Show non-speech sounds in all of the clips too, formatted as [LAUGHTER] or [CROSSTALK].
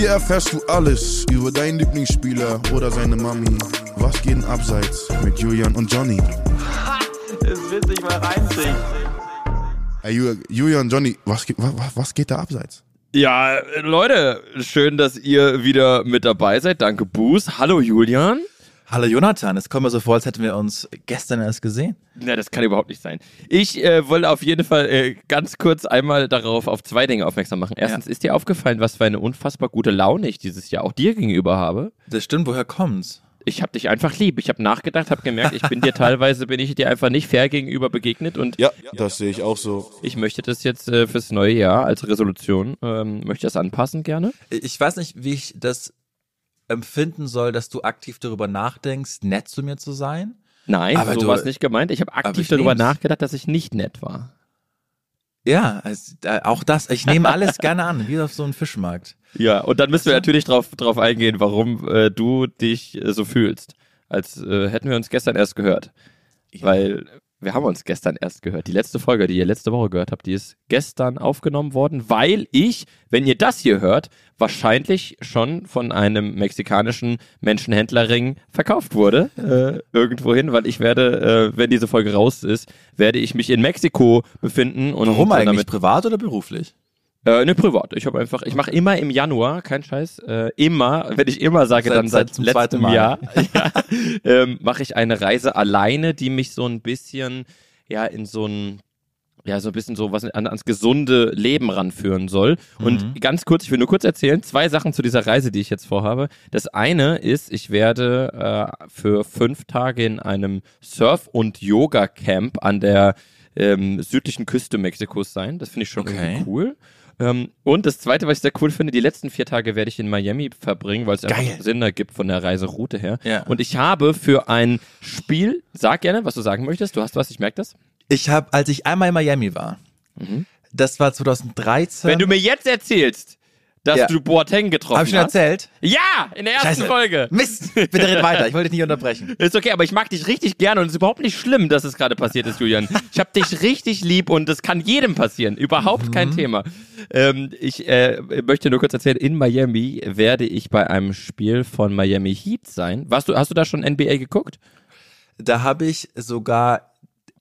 Hier erfährst du alles über deinen Lieblingsspieler oder seine Mami. Was geht denn abseits mit Julian und Johnny? [LAUGHS] Es wird sich mal reinziehen. Hey, Ju- Julian, Johnny, was, geht- wa- wa- was geht da abseits? Ja, äh, Leute, schön, dass ihr wieder mit dabei seid. Danke, Boos. Hallo, Julian. Hallo Jonathan, es kommt mir so vor, als hätten wir uns gestern erst gesehen. Na, das kann überhaupt nicht sein. Ich äh, wollte auf jeden Fall äh, ganz kurz einmal darauf auf zwei Dinge aufmerksam machen. Erstens, ist dir aufgefallen, was für eine unfassbar gute Laune ich dieses Jahr auch dir gegenüber habe? Das stimmt, woher kommt's? Ich habe dich einfach lieb. Ich habe nachgedacht, habe gemerkt, ich bin dir [LAUGHS] teilweise bin ich dir einfach nicht fair gegenüber begegnet und Ja, das sehe ich auch so. ich möchte das jetzt äh, fürs neue Jahr als Resolution ähm, möchte das anpassen gerne. Ich weiß nicht, wie ich das empfinden soll, dass du aktiv darüber nachdenkst, nett zu mir zu sein. Nein, Aber so du- war es nicht gemeint. Ich habe aktiv ich darüber nehm's. nachgedacht, dass ich nicht nett war. Ja, also, äh, auch das. Ich nehme alles [LAUGHS] gerne an, wie auf so einem Fischmarkt. Ja, und dann müssen wir natürlich drauf, drauf eingehen, warum äh, du dich äh, so fühlst. Als äh, hätten wir uns gestern erst gehört. Weil wir haben uns gestern erst gehört. Die letzte Folge, die ihr letzte Woche gehört habt, die ist gestern aufgenommen worden, weil ich, wenn ihr das hier hört, wahrscheinlich schon von einem mexikanischen Menschenhändlerring verkauft wurde. Äh, irgendwohin, weil ich werde, äh, wenn diese Folge raus ist, werde ich mich in Mexiko befinden. Und Warum eigentlich? damit Privat oder beruflich? Äh, ne, privat. Ich habe einfach, ich mache immer im Januar, kein Scheiß, äh, immer, wenn ich immer sage, Seit- dann seit, seit letztem zweiten Mal. Jahr, [LAUGHS] ja, ähm, mache ich eine Reise alleine, die mich so ein bisschen, ja, in so ein ja, so ein bisschen so was an, ans gesunde Leben ranführen soll. Und Mhm. ganz kurz, ich will nur kurz erzählen, zwei Sachen zu dieser Reise, die ich jetzt vorhabe. Das eine ist, ich werde äh, für fünf Tage in einem Surf- und Yoga-Camp an der ähm, südlichen Küste Mexikos sein. Das finde ich schon Okay. cool. Ähm, und das zweite, was ich sehr cool finde, die letzten vier Tage werde ich in Miami verbringen, weil es einfach Geil. Sinn ergibt von der Reiseroute her. Ja. Und ich habe für ein Spiel, sag gerne, was du sagen möchtest. Du hast was, ich merke das. Ich habe, als ich einmal in Miami war, das war 2013. Wenn du mir jetzt erzählst, dass Ja. du Boateng getroffen Hab ich schon hast. erzählt? Ja, in der ersten Scheiße. Folge. Mist! Bitte red weiter, ich wollte dich nicht unterbrechen. [LAUGHS] Ist okay, aber ich mag dich richtig gerne und es ist überhaupt nicht schlimm, dass es gerade passiert ist, Julian. Ich habe dich richtig lieb und das kann jedem passieren. Überhaupt Mhm. kein Thema. Ähm, ich äh, möchte nur kurz erzählen, in Miami werde ich bei einem Spiel von Miami Heat sein. Warst du, hast du da schon NBA geguckt? Da habe ich sogar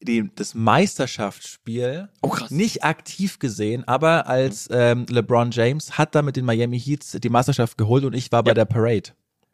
die, das Meisterschaftsspiel Oh, nicht aktiv gesehen, aber als ähm, LeBron James hat da mit den Miami Heats die Meisterschaft geholt und ich war bei Ja. der Parade.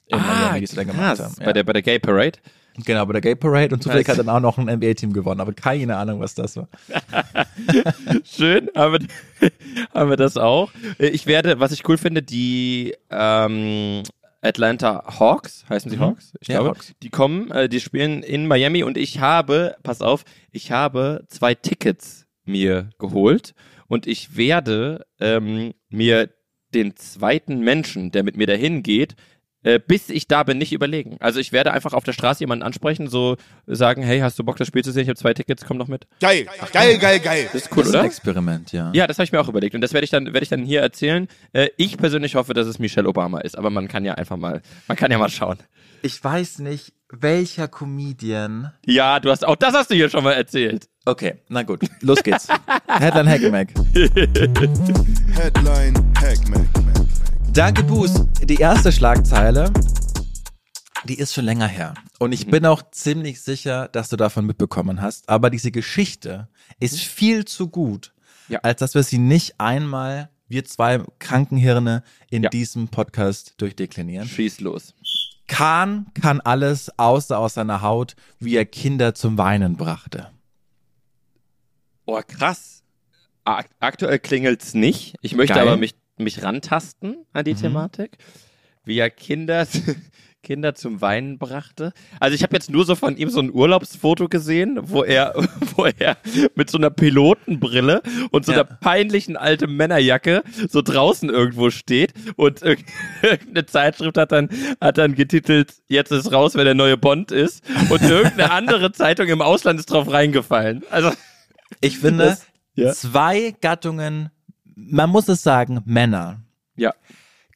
In Miami, die sie da gemacht haben. Ah, Bei, der, bei der Gay Parade. Genau, bei der Gay Parade und zufällig hat dann auch noch ein NBA-Team gewonnen, aber keine Ahnung, was das war. [LAUGHS] Schön, haben wir, [LAUGHS] haben wir das auch. Ich werde, was ich cool finde, die ähm, Atlanta Hawks, heißen sie Hawks? Ich Mhm. Ja, glaube. Hawks. Die kommen, äh, die spielen in Miami und ich habe, pass auf, ich habe zwei Tickets mir geholt und ich werde ähm, mir den zweiten Menschen, der mit mir dahin geht, äh, bis ich da bin, nicht überlegen. Also ich werde einfach auf der Straße jemanden ansprechen, so sagen, hey, hast du Bock, das Spiel zu sehen? Ich habe zwei Tickets, komm doch mit. Geil, geil, geil, geil. Das ist cool, das ist oder? ein Experiment, ja. Ja, das habe ich mir auch überlegt und das werde ich dann werde ich dann hier erzählen. Äh, ich persönlich hoffe, dass es Michelle Obama ist, aber man kann ja einfach mal, man kann ja mal schauen. Ich weiß nicht, welcher Comedian. Ja, du hast auch das hast du hier schon mal erzählt. Okay, na gut, los geht's. Headline Hackmack. [LAUGHS] Headline, Hack, Mac, Mac, Mac. Danke, Boos. Die erste Schlagzeile, die ist schon länger her. Und ich bin auch ziemlich sicher, dass du davon mitbekommen hast. Aber diese Geschichte ist viel zu gut, Ja. als dass wir sie nicht einmal, wir zwei Krankenhirne, in Ja. diesem Podcast durchdeklinieren. Schieß los. Kahn kann alles außer aus seiner Haut, wie er Kinder zum Weinen brachte. Oh, krass. Ak aktuell klingelt's nicht. Ich möchte Geil. aber mich mich rantasten an die Thematik. Wie er Kinder [LAUGHS] Kinder zum Weinen brachte. Also ich habe jetzt nur so von ihm so ein Urlaubsfoto gesehen, wo er, [LAUGHS] wo er mit so einer Pilotenbrille und so Ja. einer peinlichen alten Männerjacke so draußen irgendwo steht und irg- [LAUGHS] irgendeine Zeitschrift hat dann, hat dann getitelt, jetzt ist raus, wer der neue Bond ist und irgendeine andere Zeitung im Ausland ist drauf reingefallen. Also, Ich finde, Das- ja. zwei Gattungen, man muss es sagen, Männer, ja.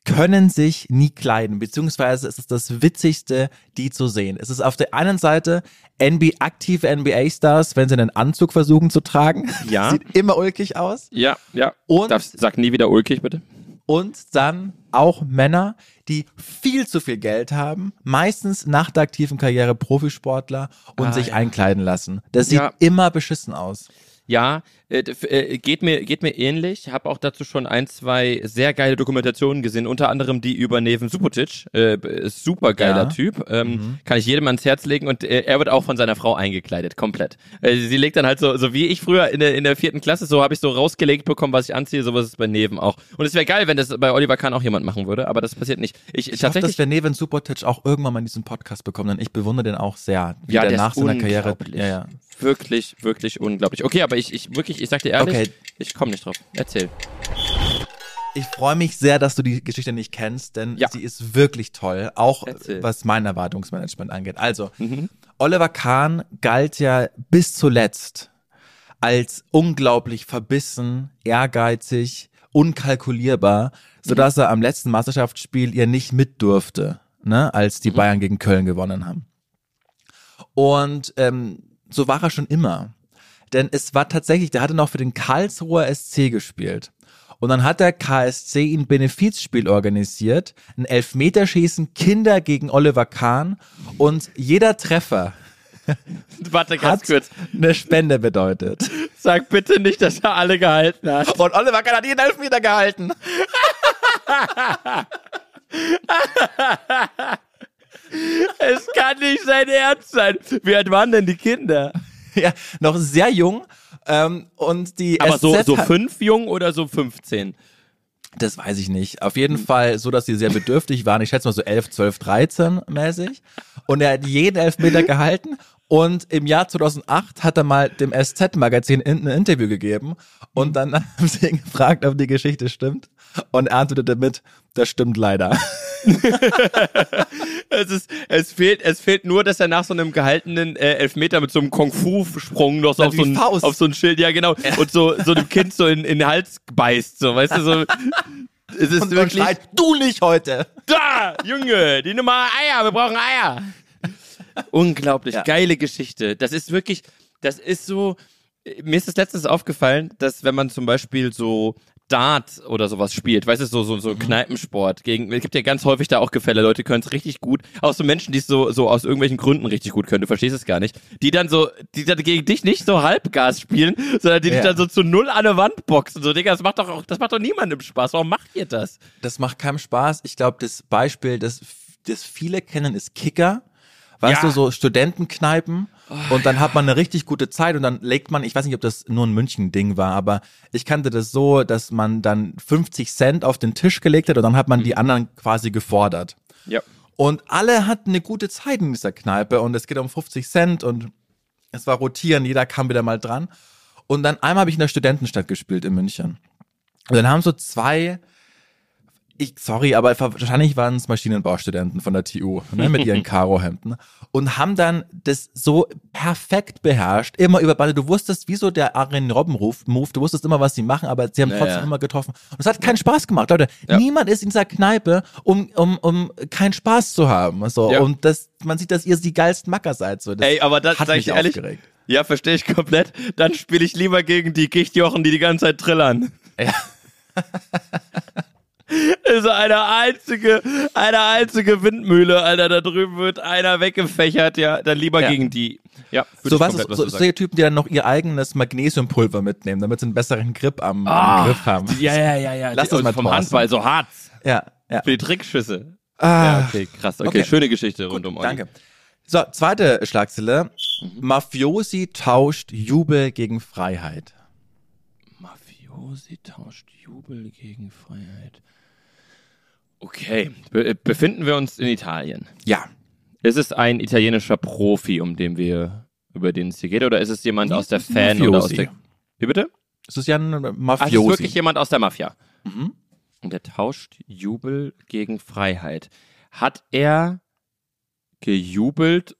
können sich nie kleiden, beziehungsweise es ist das Witzigste, die zu sehen. Es ist auf der einen Seite NBA, aktive NBA-Stars, wenn sie einen Anzug versuchen zu tragen. Ja. [LAUGHS] Sieht immer ulkig aus. Ja, ja. Und- Darf, sag nie wieder ulkig, bitte. Und dann auch Männer, die viel zu viel Geld haben, meistens nach der aktiven Karriere Profisportler und Ah, sich ja. einkleiden lassen. Das sieht Ja. immer beschissen aus. Ja, geht mir geht mir ähnlich. Habe auch dazu schon ein, zwei sehr geile Dokumentationen gesehen, unter anderem die über Neven Subotic. Äh, super geiler Ja. Mhm. Typ, ähm, kann ich jedem ans Herz legen und äh, er wird auch von seiner Frau eingekleidet, komplett. Äh, sie legt dann halt so, so wie ich früher in der in der vierten Klasse, so habe ich so rausgelegt bekommen, was ich anziehe, sowas ist bei Neven auch. Und es wäre geil, wenn das bei Oliver Kahn auch jemand machen würde, aber das passiert nicht. Ich, Ich hoffe, tatsächlich. dass wir Neven Subotic auch irgendwann mal in diesen Podcast bekommen, denn ich bewundere den auch sehr. Wie Ja, der der nach seiner Karriere. Ja, ja. Wirklich, wirklich unglaublich. Okay, aber ich, ich wirklich, ich sag dir ehrlich, Okay. ich komme nicht drauf. Erzähl. Ich freue mich sehr, dass du die Geschichte nicht kennst, denn Ja. sie ist wirklich toll, auch Erzähl. was mein Erwartungsmanagement angeht. Also, Mhm. Oliver Kahn galt ja bis zuletzt als unglaublich verbissen, ehrgeizig, unkalkulierbar, sodass er am letzten Meisterschaftsspiel ja nicht mit durfte, ne, als die Bayern gegen Köln gewonnen haben. Und ähm, so war er schon immer. Denn es war tatsächlich, der hatte noch für den Karlsruher SC gespielt. Und dann hat der KSC ein Benefizspiel organisiert, ein Elfmeterschießen Kinder gegen Oliver Kahn und jeder Treffer [LAUGHS] Warte ganz hat kurz. eine Spende bedeutet. [LAUGHS] Sag bitte nicht, dass er alle gehalten hat. Und Oliver Kahn hat jeden Elfmeter gehalten. [LAUGHS] Es kann nicht sein Ernst sein. Wie alt waren denn die Kinder? [LAUGHS] Ja, noch sehr jung. Ähm, und die Aber so, SZ so hat- fünf jung oder so 15? Das weiß ich nicht. Auf jeden Fall so, dass sie sehr bedürftig waren. Ich schätze mal so 11, 12, 13 mäßig. Und er hat jeden Elfmeter gehalten. Und im Jahr 2008 hat er mal dem SZ-Magazin ein Interview gegeben. Und dann [LAUGHS] haben sie ihn gefragt, ob die Geschichte stimmt. Und er antwortete mit, das stimmt leider. [LAUGHS] Es, ist, es, fehlt, es fehlt nur, dass er nach so einem gehaltenen äh, Elfmeter mit so einem Kung-Fu-Sprung noch so auf so, ein, Faust. auf so ein Schild, ja genau, und so, so dem Kind so in, in den Hals beißt, so, weißt du, so. [LAUGHS] Es ist Und wirklich. schreit, du nicht heute. Da, Junge, die Nummer Eier, wir brauchen Eier. Unglaublich, Ja. geile Geschichte. Das ist wirklich, das ist so, mir ist das letztens aufgefallen, dass wenn man zum Beispiel so Dart oder sowas spielt, weißt du, so, so, so Kneipensport gegen, es gibt ja ganz häufig da auch Gefälle, Leute können es richtig gut, auch so Menschen, die es so, so aus irgendwelchen Gründen richtig gut können, du verstehst es gar nicht, die dann so, die dann gegen dich nicht so Halbgas spielen, sondern die dich Ja. dann so zu null an der Wand boxen, so, Digga, das macht doch auch, das macht doch niemandem Spaß, warum macht ihr das? Das macht keinen Spaß. Ich glaube, das Beispiel, das, das viele kennen, ist Kicker. Weißt Ja. du, so Studentenkneipen. und dann hat man eine richtig gute Zeit und dann legt man, ich weiß nicht, ob das nur ein München-Ding war, aber ich kannte das so, dass man dann 50 Cent auf den Tisch gelegt hat und dann hat man die anderen quasi gefordert. Ja. Und alle hatten eine gute Zeit in dieser Kneipe und es geht um 50 Cent und es war rotieren, jeder kam wieder mal dran. Und dann einmal habe ich in der Studentenstadt gespielt in München. Und dann haben so zwei, ich, sorry, aber wahrscheinlich waren es Maschinenbaustudenten von der TU, ne, mit ihren [LAUGHS] Karohemden und haben dann das so perfekt beherrscht, immer über Ball. Du wusstest, wieso der Arjen Robben ruft, Move, du wusstest immer, was sie machen, aber sie haben Ja, trotzdem ja. immer getroffen. Und es hat keinen Spaß gemacht, Leute. Ja. Niemand ist in dieser Kneipe, um, um, um keinen Spaß zu haben. So. Und das, man sieht, dass ihr die geilsten Macker seid. So. Das Ey, aber das hat mich ich ehrlich, aufgeregt. Ja, verstehe ich komplett. Dann spiele ich lieber gegen die Gichtjochen, die die ganze Zeit trillern. Ja. [LAUGHS] ist eine einzige, eine einzige Windmühle, Alter. Da drüben wird einer weggefächert, ja. Dann lieber Ja. gegen die. Ja, So ich was, komplett, so, was so solche Typen, die dann noch ihr eigenes Magnesiumpulver mitnehmen, damit sie einen besseren Grip am, Ah, am Griff haben. Ja, ja, ja, ja. Lass Die- das mal vom Thorsten. Handball, so hart. Ja, ja. Für die Trickschüsse. Ah, Ja, okay, krass. Okay, Okay. schöne Geschichte Gut, rund um Olli. danke. So, zweite Schlagzeile. Mafiosi tauscht Jubel gegen Freiheit. Mafiosi tauscht Jubel gegen Freiheit. Okay, Be befinden wir uns in Italien? Ja. Ist es ein italienischer Profi, um den wir, über den es hier geht, oder ist es jemand aus der Fan oder aus Mafiosi. der. Wie bitte? Es ist ja ein Ach, es ist Mafiosi. wirklich jemand aus der Mafia. Mhm. Und er tauscht Jubel gegen Freiheit. Hat er gejubelt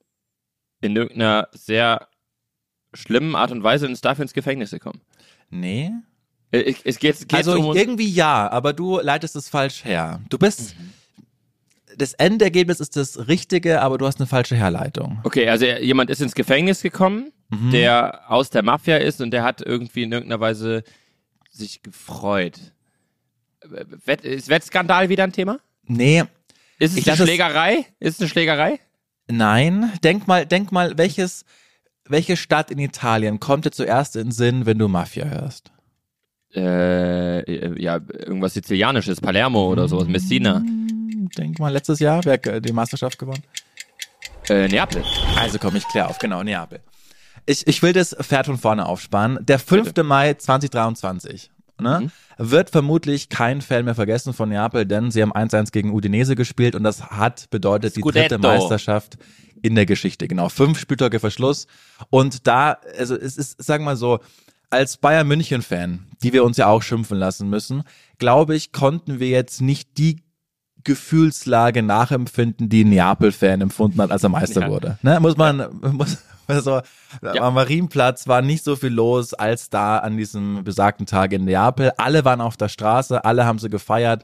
in irgendeiner sehr schlimmen Art und Weise und ist dafür ins Gefängnis gekommen? Nee. Äh, Es geht, geht's also um irgendwie ja, aber du leitest es falsch her. Du bist, das Endergebnis ist das Richtige, aber du hast eine falsche Herleitung. Okay, also jemand ist ins Gefängnis gekommen, Mhm. der aus der Mafia ist und der hat irgendwie in irgendeiner Weise sich gefreut. Wett- Ist Wettskandal wieder ein Thema? Nee, Ist es Ich eine es- Schlägerei? Ist es eine Schlägerei? nein. Denk mal, denk mal, welches, welche Stadt in Italien kommt dir zuerst in den Sinn, wenn du Mafia hörst? Äh, äh, ja, irgendwas Sizilianisches, Palermo oder sowas, Messina, Denk mal, letztes Jahr, wer hat die Meisterschaft gewonnen? äh, Neapel. Also komm ich klar auf, genau, Neapel. Ich, ich will das Pferd von vorne aufsparen. Der 5. Mai 2023 ne, wird vermutlich kein Fan mehr vergessen von Neapel, denn sie haben 1-1 gegen Udinese gespielt und das hat bedeutet die dritte Scudetto. Meisterschaft in der Geschichte. Genau, fünf Spieltage Verschluss. Und da, also es ist, sagen wir mal so, als Bayern München-Fan, die wir uns ja auch schimpfen lassen müssen, glaube ich, konnten wir jetzt nicht die Gefühlslage nachempfinden, die ein Neapel-Fan empfunden hat, als er Meister Ja. wurde. Ne? Muss man, [LAUGHS] muss, also, Ja. am Marienplatz war nicht so viel los als da an diesem besagten Tag in Neapel. Alle waren auf der Straße, alle haben sie gefeiert.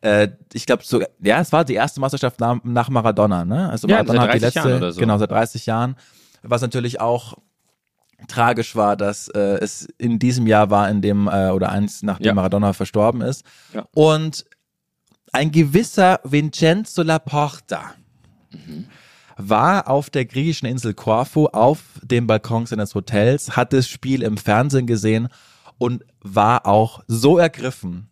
Äh, ich glaube, so, ja, es war die erste Meisterschaft nach, nach Maradona, ne? Also Ja, Maradona seit hat die 30 letzte, Jahren oder so. genau, seit 30 Jahren. Was natürlich auch tragisch war, dass äh, es in diesem Jahr war, in dem, äh, oder eins, nachdem Ja. Maradona verstorben ist. Ja. Und ein gewisser Vincenzo Laporta war auf der griechischen Insel Korfu auf dem Balkon seines Hotels, hat das Spiel im Fernsehen gesehen und war auch so ergriffen,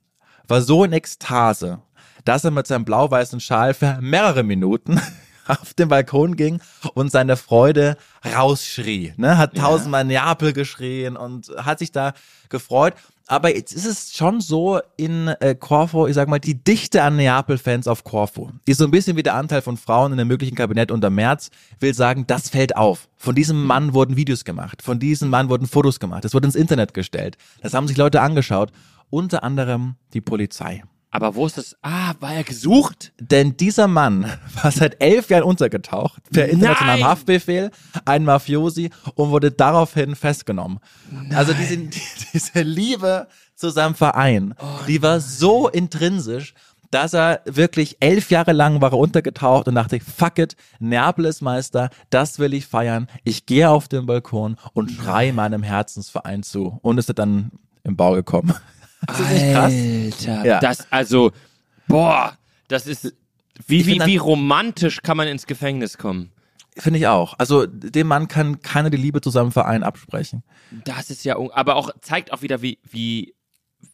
war so in Ekstase, dass er mit seinem blau-weißen Schal für mehrere Minuten [LAUGHS] auf den Balkon ging und seine Freude rausschrie. Ne? Hat tausendmal Neapel geschrien und hat sich da gefreut. Aber jetzt ist es schon so in äh, Korfu, ich sag mal, die Dichte an Neapel-Fans auf Korfu ist so ein bisschen wie der Anteil von Frauen in dem möglichen Kabinett unter Merz, will sagen, das fällt auf. Von diesem Mann wurden Videos gemacht, von diesem Mann wurden Fotos gemacht, das wurde ins Internet gestellt. Das haben sich Leute angeschaut, unter anderem die Polizei. Aber wo ist das? Ah, war er gesucht? Denn dieser Mann [LAUGHS] war seit elf Jahren untergetaucht, per internationalem Nein! Haftbefehl, ein Mafiosi und wurde daraufhin festgenommen. Also diese, [LAUGHS] diese Liebe zu seinem Verein, die war so intrinsisch, dass er wirklich elf Jahre lang war er untergetaucht und dachte, fuck it, Neapel ist Meister, das will ich feiern. Ich gehe auf den Balkon und schreie meinem Herzensverein zu. Und ist er dann im Bau gekommen. Das ist nicht krass. Alter, Ja. das, also, boah, das ist, wie, wie, wie romantisch kann man ins Gefängnis kommen? Finde ich auch. Also dem Mann kann keiner die Liebe zu seinem Verein absprechen. Das ist ja, aber auch, zeigt auch wieder, wie, wie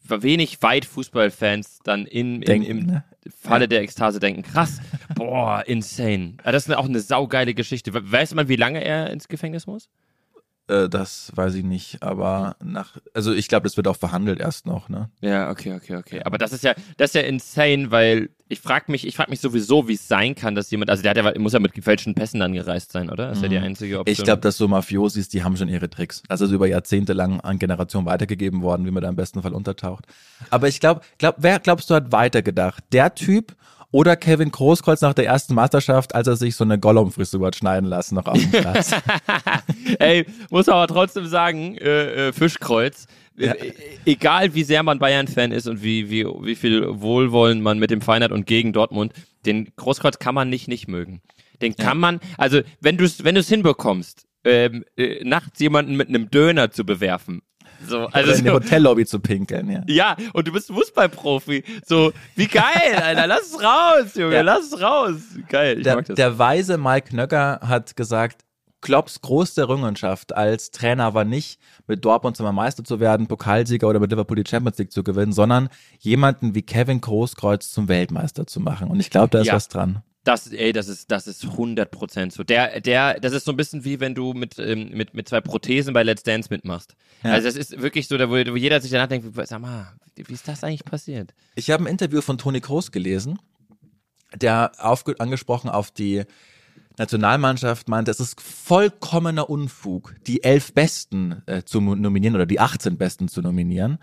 wenig weit Fußballfans dann in, im, Denken, im ne? Falle der Ekstase denken. Krass, [LAUGHS] boah, insane. Ah, Das ist auch eine saugeile Geschichte. We- Weiß man, wie lange er ins Gefängnis muss? Äh, das weiß ich nicht, aber nach, also ich glaube, das wird auch verhandelt erst noch, ne? Ja, okay, okay, okay. Aber das ist ja, das ist ja insane, weil ich frage mich, ich frage mich sowieso, wie es sein kann, dass jemand, also der hat ja, muss ja mit gefälschten Pässen angereist sein, oder? Das ist ja die einzige Option. Ich glaube, dass so Mafiosis, die haben schon ihre Tricks. Also so über Jahrzehnte lang an Generationen weitergegeben worden, wie man da im besten Fall untertaucht. Aber ich glaube, glaub, wer glaubst du hat weitergedacht? Der Typ oder Kevin Großkreuz nach der ersten Meisterschaft, als er sich so eine Gollum-Frisur hat schneiden lassen noch auf dem Platz? [LAUGHS] Ey, muss aber trotzdem sagen, äh, äh, Fischkreuz, Ja. äh, egal wie sehr man Bayern-Fan ist und wie, wie, wie viel Wohlwollen man mit dem hat und gegen Dortmund, den Großkreuz kann man nicht nicht mögen. Den kann man, also wenn du es wenn du's hinbekommst, ähm, äh, nachts jemanden mit einem Döner zu bewerfen, so, Also in die so, Hotellobby zu pinkeln, ja. ja, und du bist Fußballprofi. So, wie geil, [LAUGHS] Alter. Lass es raus, Junge. Ja. Lass es raus. Geil, ich Der, mag das. der weise Mike Knöcker hat gesagt, Klopps größte Errungenschaft als Trainer war nicht, mit Dortmund zum Meister zu werden, Pokalsieger oder mit Liverpool die Champions League zu gewinnen, sondern jemanden wie Kevin Großkreuz zum Weltmeister zu machen. Und ich glaube, da ist Ja. was dran. Das, ey, das ist, das ist 100% so. Der, der, das ist so ein bisschen wie wenn du mit, ähm, mit, mit zwei Prothesen bei Let's Dance mitmachst. Ja. Also, das ist wirklich so, da, wo, wo jeder sich danach denkt, sag mal, wie ist das eigentlich passiert? Ich habe ein Interview von Toni Kroos gelesen, der aufge angesprochen auf die Nationalmannschaft meinte, es ist vollkommener Unfug, die elf Besten äh, zu nominieren oder die 18 Besten zu nominieren.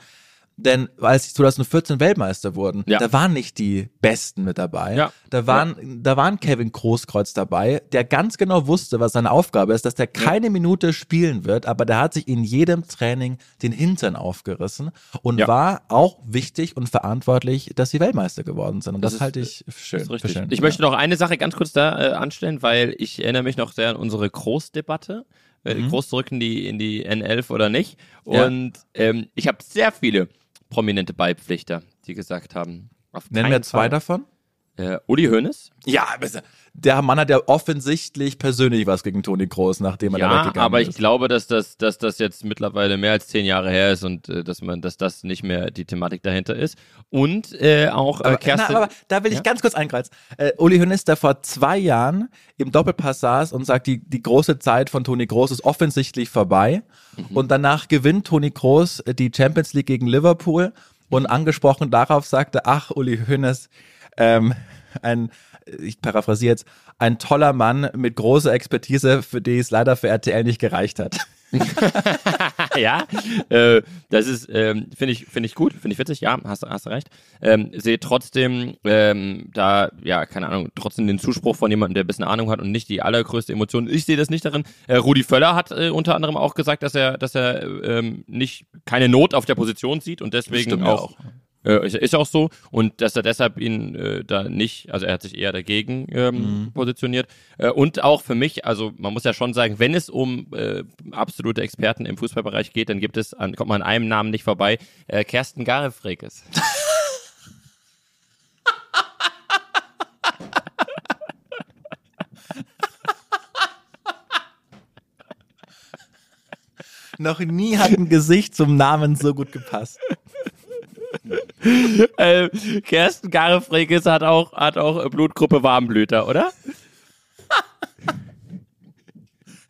Denn als sie 2014 Weltmeister wurden, Ja. da waren nicht die Besten mit dabei. Ja. Da waren, da waren Kevin Großkreuz dabei, der ganz genau wusste, was seine Aufgabe ist, dass der keine Minute spielen wird, aber der hat sich in jedem Training den Hintern aufgerissen und Ja. war auch wichtig und verantwortlich, dass sie Weltmeister geworden sind. Und das, Das ist- halte ich schön. Schön. Ich möchte noch eine Sache ganz kurz da äh, anstellen, weil ich erinnere mich noch sehr an unsere Großdebatte. Äh, Groß zurück in die, in die N11 oder nicht. Ja. Und ähm, ich habe sehr viele prominente Beipflichter, die gesagt haben. Auf Nennen wir zwei Fall. davon? Äh, Uli Hoeneß. Ja, besser. der Mann hat ja offensichtlich persönlich was gegen Toni Groß, nachdem er da Ja, weggegangen aber ich ist. glaube, dass das, dass das jetzt mittlerweile mehr als zehn Jahre her ist und äh, dass man, dass das nicht mehr die Thematik dahinter ist. Und äh, auch äh, Aber, Kerstin. na, aber da will ich Ja? ganz kurz eingreifen. Äh, Uli Hoeneß, der vor zwei Jahren im Doppelpass saß und sagt, die, die große Zeit von Toni Groß ist offensichtlich vorbei. Mhm. Und danach gewinnt Toni Groß äh, die Champions League gegen Liverpool und angesprochen darauf sagte, ach, Uli Hoeneß, ähm, ein, ich paraphrasiere jetzt, ein toller Mann mit großer Expertise, für die es leider für RTL nicht gereicht hat. [LAUGHS] ja, äh, das ist, ähm, finde ich, finde ich gut, finde ich witzig, ja, hast, hast recht. Ähm, sehe trotzdem, ähm, da, ja, keine Ahnung, trotzdem den Zuspruch von jemandem, der ein bisschen Ahnung hat und nicht die allergrößte Emotion. Ich sehe das nicht darin. Äh, Rudi Völler hat äh, unter anderem auch gesagt, dass er, dass er ähm, nicht keine Not auf der Position sieht und deswegen auch. auch. Äh, ist, ist auch so und dass er deshalb ihn äh, da nicht, also er hat sich eher dagegen ähm, positioniert äh, und auch für mich, also man muss ja schon sagen, wenn es um äh, absolute Experten im Fußballbereich geht, dann gibt es, an, kommt man an einem Namen nicht vorbei, äh, Kersten Garefrekes. [LAUGHS] Noch nie hat ein Gesicht zum Namen so gut gepasst. [LAUGHS] äh, Kersten Garefrekes hat auch, hat auch äh, Blutgruppe Warmblüter, oder? [LAUGHS]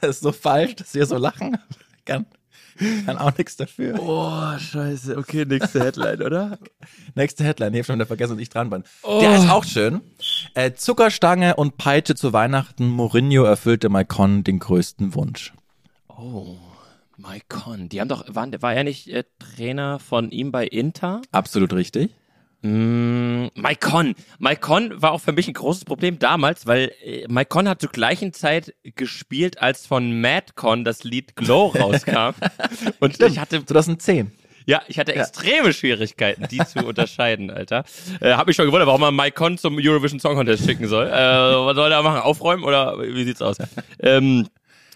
Das ist so falsch, dass wir so lachen. [LAUGHS] Kann, kann auch nichts dafür. Oh, scheiße, okay, nächste Headline, oder? Nächste Headline, ich hab schon wieder vergessen, dass ich dran bin. Der ist auch schön. Äh, Zuckerstange und Peitsche zu Weihnachten. Mourinho erfüllte Maicon den größten Wunsch. Oh, Maicon, die haben doch, waren, war er nicht äh, Trainer von ihm bei Inter? Absolut richtig. Mm, Maicon. Maicon war auch für mich ein großes Problem damals, weil äh, Maicon hat zur gleichen Zeit gespielt, als von Madcon das Lied Glow [LAUGHS] rauskam. Und ich hatte, 2010. ja, ich hatte extreme Schwierigkeiten, die zu unterscheiden, Alter. Äh, hab mich schon gewundert, warum man Maicon zum Eurovision Song Contest schicken soll. Äh, was soll er machen? Aufräumen oder wie sieht's aus? [LAUGHS] ähm,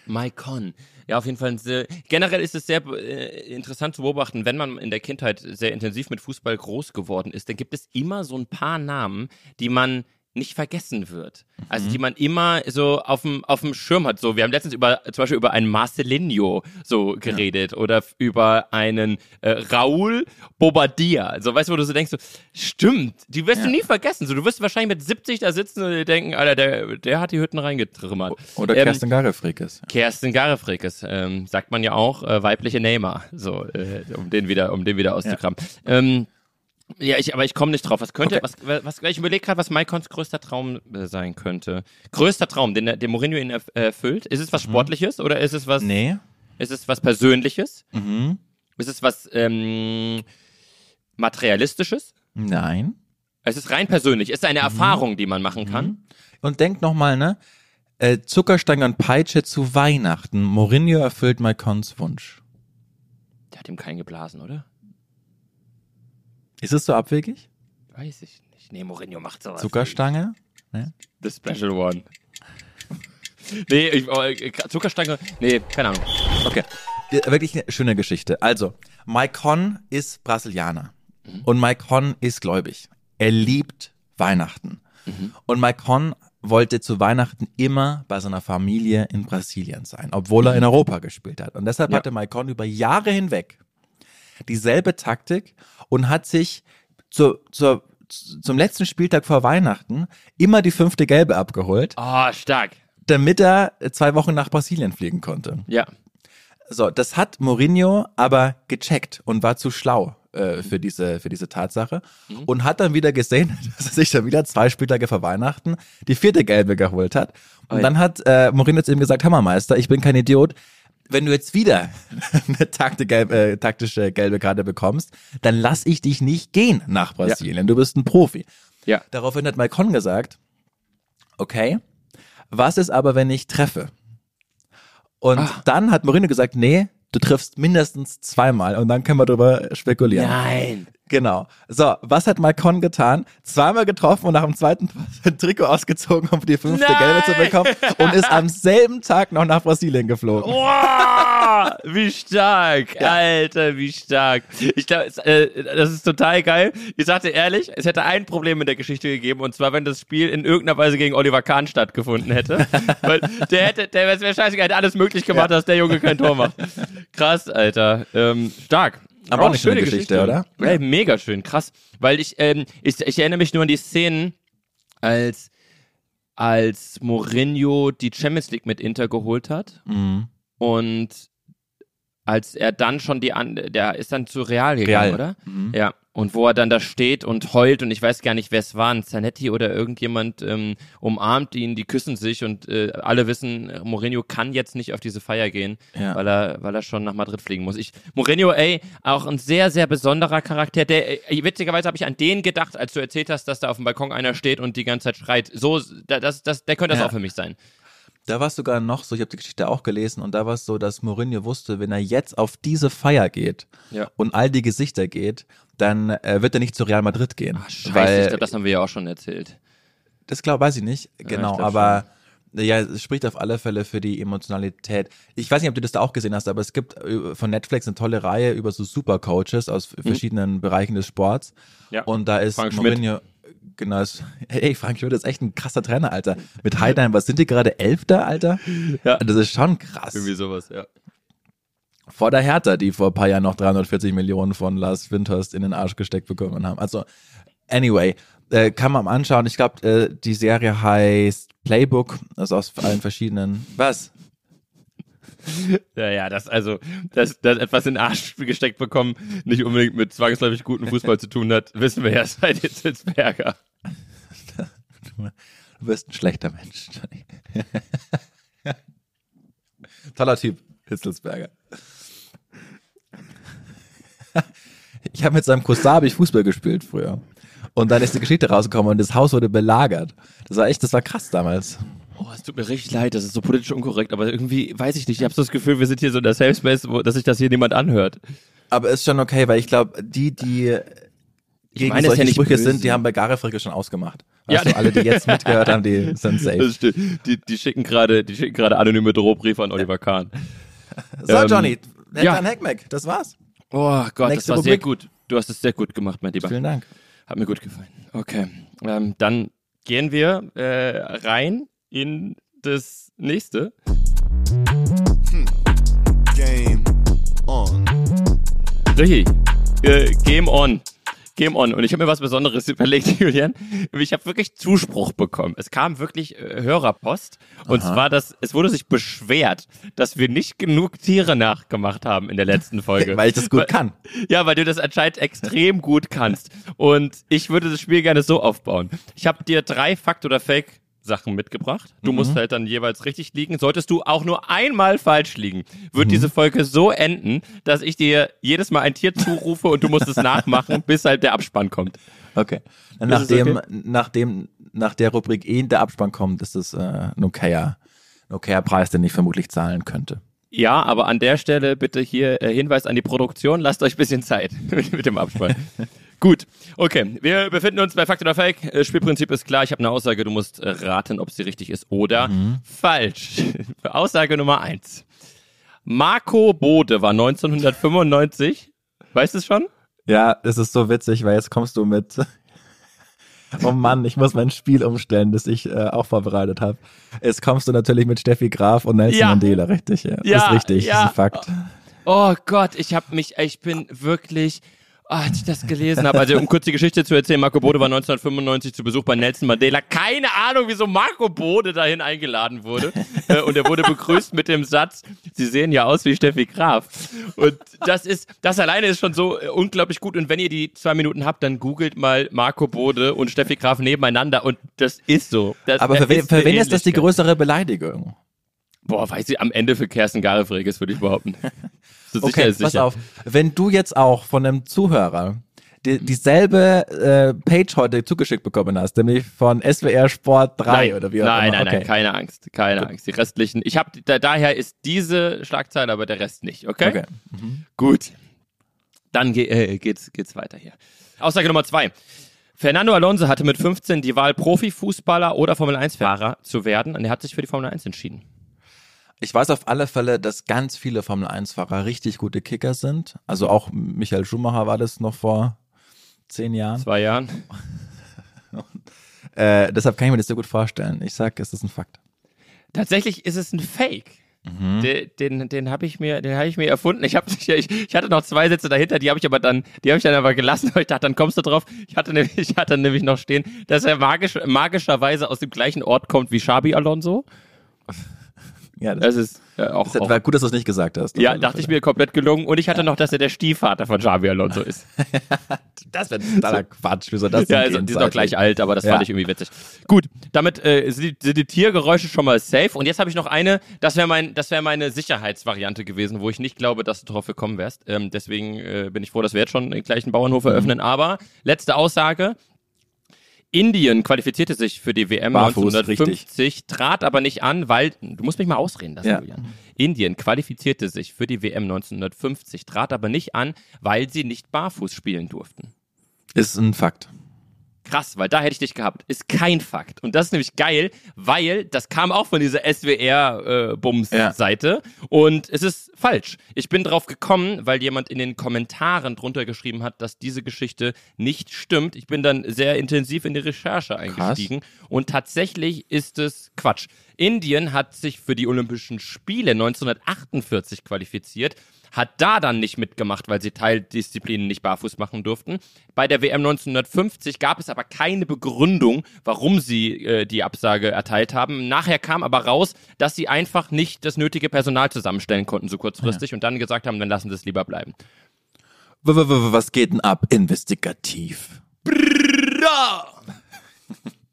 Maicon. Ja, auf jeden Fall. Sehr, generell ist es sehr äh, interessant zu beobachten, wenn man in der Kindheit sehr intensiv mit Fußball groß geworden ist, dann gibt es immer so ein paar Namen, die man nicht vergessen wird. Also die man immer so auf dem auf dem Schirm hat. So, wir haben letztens über zum Beispiel über einen Marcelinho so geredet oder f- über einen äh, Raúl Bobadilla. So, weißt du, wo du so denkst, so, stimmt, die wirst du nie vergessen. So, du wirst wahrscheinlich mit 70 da sitzen und dir denken, Alter, der der hat die Hütten reingetrimmert. Oder Ähm, Kerstin Garefrikes. Kerstin Garefrekes, ähm, sagt man ja auch, äh, weibliche Neymar, so, äh, um den wieder, um den wieder auszukramen. Ähm, ja, ich, aber ich komme nicht drauf. Was könnte, Okay. was, was, ich überlege gerade, was Maikons größter Traum äh, sein könnte. Größter Traum, den, der- den Mourinho ihn erf- erfüllt. Ist es was Sportliches oder ist es was, Nee. ist es was Persönliches? Mhm. Ist es was ähm, Materialistisches? Nein. Es ist rein persönlich. Es ist eine Erfahrung, die man machen kann. Und denk nochmal, ne? Äh, Zuckerstange und Peitsche zu Weihnachten. Mourinho erfüllt Maicons Wunsch. Der hat ihm keinen geblasen, oder? Ist es so abwegig? Weiß ich nicht. Nee, Mourinho macht sowas. Zuckerstange? The Special One. [LAUGHS] nee, ich, oh, äh, Zuckerstange. Nee, keine Ahnung. Okay. Wirklich eine schöne Geschichte. Also, Maicon ist Brasilianer. Und Maicon ist gläubig. Er liebt Weihnachten. Und Maicon wollte zu Weihnachten immer bei seiner Familie in Brasilien sein, obwohl er in Europa gespielt hat. Und deshalb Ja. hatte Maicon über Jahre hinweg dieselbe Taktik und hat sich zur, zur, zum letzten Spieltag vor Weihnachten immer die fünfte Gelbe abgeholt, Ah, stark. damit er zwei Wochen nach Brasilien fliegen konnte. Ja. So, das hat Mourinho aber gecheckt und war zu schlau äh, für, diese, für diese Tatsache und hat dann wieder gesehen, [LAUGHS] dass er sich dann wieder zwei Spieltage vor Weihnachten die vierte Gelbe geholt hat. Und Oi. dann hat äh, Mourinho zu ihm gesagt, Hammermeister, ich bin kein Idiot, wenn du jetzt wieder [LAUGHS] eine gelb, äh, taktische gelbe Karte bekommst, dann lass ich dich nicht gehen nach Brasilien. Du bist ein Profi. Ja. Daraufhin hat Maicon gesagt, okay, was ist aber, wenn ich treffe? Und Ah. dann hat Mourinho gesagt, nee, du triffst mindestens zweimal und dann können wir drüber spekulieren. Nein. Genau. So, was hat Malcon getan? Zweimal getroffen und nach dem zweiten [LAUGHS] Trikot ausgezogen, um die fünfte Nein! Gelbe zu bekommen und ist am selben Tag noch nach Brasilien geflogen. Wow, wie stark, Alter, wie stark. Ich glaube, äh, das ist total geil. Ich sagte ehrlich, es hätte ein Problem in der Geschichte gegeben, und zwar, wenn das Spiel in irgendeiner Weise gegen Oliver Kahn stattgefunden hätte. [LAUGHS] Weil der hätte, der wäre scheißegal, hätte alles möglich gemacht, dass der Junge kein Tor macht. Krass, Alter. Ähm, stark. Aber auch eine schöne Geschichte, oder? Ey, mega schön, krass. Weil ich, ähm, ich, ich erinnere mich nur an die Szenen, als, als Mourinho die Champions League mit Inter geholt hat. Mhm. Und als er dann schon die an, der ist dann zu Real Real. gegangen, oder? Mhm. Ja. Und wo er dann da steht und heult und ich weiß gar nicht, wer es war, ein Zanetti oder irgendjemand ähm, umarmt ihn, die küssen sich und äh, alle wissen, Mourinho kann jetzt nicht auf diese Feier gehen, Ja. weil er, weil er schon nach Madrid fliegen muss. Ich, Mourinho, ey, auch ein sehr, sehr besonderer Charakter. Der, äh, witzigerweise habe ich an den gedacht, als du erzählt hast, dass da auf dem Balkon einer steht und die ganze Zeit schreit. So, da- das, das, der könnte das Ja. auch für mich sein. Da war es sogar noch so, ich habe die Geschichte auch gelesen und da war es so, dass Mourinho wusste, wenn er jetzt auf diese Feier geht Ja. und all die Gesichter geht, dann äh, wird er nicht zu Real Madrid gehen. Ach, scheiße, weil, ich glaube, das haben wir ja auch schon erzählt. Das glaube weiß ich nicht, genau, ich glaub aber ja, es spricht auf alle Fälle für die Emotionalität. Ich weiß nicht, ob du das da auch gesehen hast, aber es gibt äh, von Netflix eine tolle Reihe über so Supercoaches aus verschiedenen Bereichen des Sports. Mhm. Ja. Und da ist Frank Schmidt. Genau, ist, hey, Frank Schmidt ist echt ein krasser Trainer, Alter. Mit Heidenheim, was sind die gerade, Elfter, Alter? Ja. Das ist schon krass. Irgendwie sowas, ja. Vor der Hertha, die vor ein paar Jahren noch 340 Millionen von Lars Windhorst in den Arsch gesteckt bekommen haben. Also, anyway, äh, kann man mal anschauen. Ich glaube, äh, die Serie heißt Playbook, also aus allen verschiedenen. Was? Ja, ja, das also, dass, dass etwas in den Arsch gesteckt bekommen nicht unbedingt mit zwangsläufig gutem Fußball zu tun hat, wissen wir ja seit jetzt Hitzberger. Du bist ein schlechter Mensch, Johnny. Toller Typ, Hitzelsberger. Ich habe mit seinem Cousin hab ich Fußball gespielt früher. Und dann ist die Geschichte rausgekommen und das Haus wurde belagert. Das war echt, das war krass damals. Oh, es tut mir richtig leid, das ist so politisch unkorrekt, aber irgendwie weiß ich nicht. Ich habe so das Gefühl, wir sind hier so in der Safe Space, wo, dass sich das hier niemand anhört. Aber ist schon okay, weil ich glaube, die, die gegen meine, solche ja Sprüche böse. sind, die haben bei Garefricke schon ausgemacht. Ja. Weißt du, alle, die jetzt mitgehört haben, die [LAUGHS] sind safe. Das stimmt. Die, die schicken gerade, die schicken gerade anonyme Drohbriefe an Oliver Kahn. So, Ähm, Johnny, ja. ja. Heckmeck, das war's. Oh Gott, Nächste das war sehr Rubrik. gut. Du hast es sehr gut gemacht, mein Lieber. Vielen Dank. Hat mir gut gefallen. Okay, ähm, dann gehen wir äh, rein in das nächste. Game on. Richtig. Äh, Game on. Game on. Und ich habe mir was Besonderes [LAUGHS] überlegt, Julian. Ich habe wirklich Zuspruch bekommen. Es kam wirklich äh, Hörerpost. Und Aha. zwar, dass es wurde sich beschwert, dass wir nicht genug Tiere nachgemacht haben in der letzten Folge. [LAUGHS] Weil ich das gut kann. Ja, weil du das anscheinend extrem gut kannst. Und ich würde das Spiel gerne so aufbauen. Ich habe dir drei Fakt oder Fake Sachen mitgebracht. Du musst halt dann jeweils richtig liegen. Solltest du auch nur einmal falsch liegen, wird diese Folge so enden, dass ich dir jedes Mal ein Tier zurufe und du musst es nachmachen, [LAUGHS] bis halt der Abspann kommt. Okay. Nachdem, okay? nachdem nach der Rubrik eh der Abspann kommt, ist es äh, ein okayer, ein okayer Preis, den ich vermutlich zahlen könnte. Ja, aber an der Stelle bitte hier äh, Hinweis an die Produktion. Lasst euch ein bisschen Zeit [LAUGHS] mit, mit dem Abspann. [LAUGHS] Gut, okay. Wir befinden uns bei Fakt oder Fake. Äh, Spielprinzip ist klar. Ich habe eine Aussage. Du musst äh, raten, ob sie richtig ist oder falsch. [LAUGHS] Aussage Nummer eins. Marco Bode war 1995. Weißt du es schon? Ja, es ist so witzig, weil jetzt kommst du mit. [LAUGHS] Oh Mann, ich muss mein Spiel umstellen, das ich äh, auch vorbereitet habe. Jetzt kommst du natürlich mit Steffi Graf und Nelson Ja. Mandela, richtig? Ja, Ja, ist richtig, ja. das ist ein Fakt. Oh Gott, ich habe mich, ich bin wirklich, als ich das gelesen habe, also um kurz die Geschichte zu erzählen, Marco Bode war 1995 zu Besuch bei Nelson Mandela. Keine Ahnung, wieso Marco Bode dahin eingeladen wurde. Äh, und er wurde begrüßt mit dem Satz, Sie sehen ja aus wie Steffi Graf. Und das ist, das alleine ist schon so äh, unglaublich gut. Und wenn ihr die zwei Minuten habt, dann googelt mal Marco Bode und Steffi Graf nebeneinander. Und das ist so. Das, Aber er für wen, ist für wen ist das die größere Beleidigung? Boah, weiß ich, am Ende für Kersten Garefreges, würde ich behaupten. [LAUGHS] Sicher Okay, ist pass sicher. auf. Wenn du jetzt auch von einem Zuhörer die, dieselbe äh, Page heute zugeschickt bekommen hast, nämlich von SWR Sport 3 Nein, oder wie auch nein, immer. nein, nein, okay. keine Angst, keine Angst. Die restlichen, ich habe, da, daher ist diese Schlagzeile, aber der Rest nicht, okay? Okay. Gut. Dann ge äh, geht's, geht's weiter hier. Aussage Nummer zwei. Fernando Alonso hatte mit 15 die Wahl, Profifußballer oder Formel-1-Fahrer zu werden und er hat sich für die Formel 1 entschieden. Ich weiß auf alle Fälle, dass ganz viele Formel 1-Fahrer richtig gute Kicker sind. Also auch Michael Schumacher war das noch vor zehn Jahren. Zwei Jahren. [LAUGHS] Äh, deshalb kann ich mir das sehr gut vorstellen. Ich sag, es ist ein Fakt. Tatsächlich ist es ein Fake. Mhm. Den, den, den habe ich mir, den habe ich mir erfunden. Ich, hab, [LAUGHS] ich, ich hatte noch zwei Sätze dahinter, die habe ich aber dann, die habe ich dann aber gelassen, [LAUGHS] weil ich dachte, dann kommst du drauf. Ich hatte nämlich, ich hatte nämlich noch stehen, dass er magisch, magischerweise aus dem gleichen Ort kommt wie Xabi Alonso. Ja, das, Das ist äh, auch, das auch war gut, dass du es nicht gesagt hast. ja, dachte ich mir komplett gelungen. Und ich hatte noch, dass er der Stiefvater von Xabi Alonso ist. [LAUGHS] Das wäre totaler Quatsch. Wie soll das Ja, also, die sind doch gleich alt, aber das Ja. fand ich irgendwie witzig. Gut, damit äh, sind, die, Tiergeräusche schon mal safe. Und jetzt habe ich noch eine, das wäre mein, das wäre meine Sicherheitsvariante gewesen, wo ich nicht glaube, dass du drauf gekommen wärst. Ähm, deswegen äh, bin ich froh, dass wir jetzt schon den gleichen Bauernhof Mhm. eröffnen. Aber letzte Aussage. Indien qualifizierte sich für die WM Barfuß, 1950, trat aber nicht an, weil, du musst mich mal ausreden lassen, Ja. Julian. Indien qualifizierte sich für die WM 1950, trat aber nicht an, weil sie nicht barfuß spielen durften. Ist ein Fakt. Krass, weil da hätte ich dich gehabt. Ist kein Fakt. Und das ist nämlich geil, weil das kam auch von dieser SWR-Bums-Seite. Und es ist falsch. Ich bin drauf gekommen, weil jemand in den Kommentaren drunter geschrieben hat, dass diese Geschichte nicht stimmt. Ich bin dann sehr intensiv in die Recherche eingestiegen. Und tatsächlich ist es Quatsch. Indien hat sich für die Olympischen Spiele 1948 qualifiziert hat da dann nicht mitgemacht, weil sie Teildisziplinen nicht barfuß machen durften. Bei der WM 1950 gab es aber keine Begründung, warum sie äh, die Absage erteilt haben. Nachher kam aber raus, dass sie einfach nicht das nötige Personal zusammenstellen konnten, so kurzfristig, und dann gesagt haben, dann lassen sie es lieber bleiben. Was geht denn ab? Investigativ.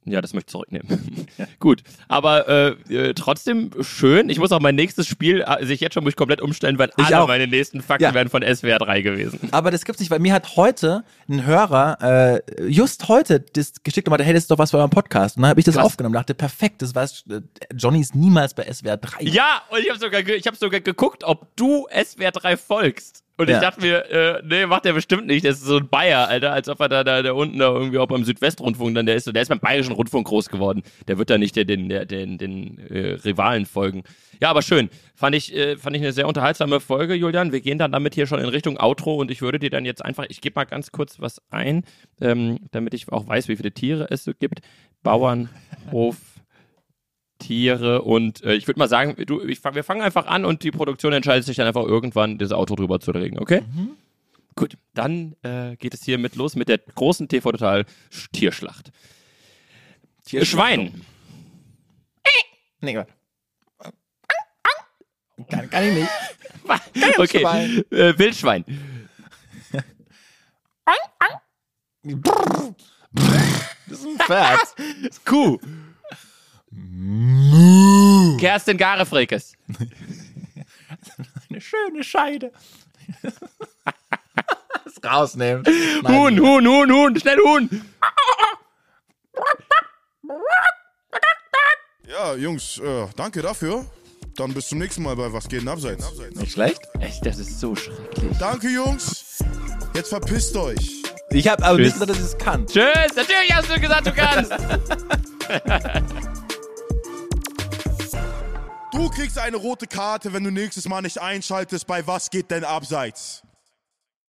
Ja, das möchte ich zurücknehmen. [LAUGHS] Gut, aber äh, äh, trotzdem schön. Ich muss auch mein nächstes Spiel, äh, sich jetzt schon muss ich komplett umstellen, weil Ich alle auch. meine nächsten Fakten Ja. wären von SWR 3 gewesen. Aber das gibt's nicht, weil mir hat heute ein Hörer äh, just heute das geschickt und meinte, hey, das ist doch was für euren Podcast. Und dann habe ich das Krass. aufgenommen und dachte, perfekt, das weiß äh, Johnny ist niemals bei SWR 3. Ja, und ich habe sogar, ich hab sogar geguckt, ob du SWR 3 folgst. Und ich Ja. dachte mir, äh, nee, macht er bestimmt nicht. Das ist so ein Bayer, Alter, als ob er da, da, da unten da irgendwie auch beim Südwestrundfunk dann, der ist, der ist beim Bayerischen Rundfunk groß geworden. Der wird da nicht der, den, der, den, den äh, Rivalen folgen. Ja, aber schön. Fand ich, äh, fand ich eine sehr unterhaltsame Folge, Julian. Wir gehen dann damit hier schon in Richtung Outro und ich würde dir dann jetzt einfach, ich gebe mal ganz kurz was ein, ähm, damit ich auch weiß, wie viele Tiere es so gibt. Bauernhof. Tiere und äh, ich würde mal sagen, du, ich, wir fangen einfach an und die Produktion entscheidet sich dann einfach irgendwann, das Auto drüber zu legen, okay? Gut, dann äh, geht es hier mit los mit der großen TV Total Tierschlacht. Schwein. Nee, warte. Kann, kann ich nicht. Okay, Schwein. äh, Wildschwein. Das ist ein Pferd. Kuh. Kerstin Garefrekes. [LAUGHS] Eine schöne Scheide. das rausnehmen. Huhn, Huhn, Huhn, Huhn, schnell Huhn. Ja, Jungs, äh, danke dafür. Dann bis zum nächsten Mal bei Was geht denn abseits. Nicht schlecht. Echt, das ist so schrecklich. Danke, Jungs. Jetzt verpisst euch. Ich habe aber Tschüss. nicht gesagt, dass ich es kann. Tschüss, natürlich hast du gesagt, du kannst. [LAUGHS] Du kriegst eine rote Karte, wenn du nächstes Mal nicht einschaltest bei Was geht denn abseits.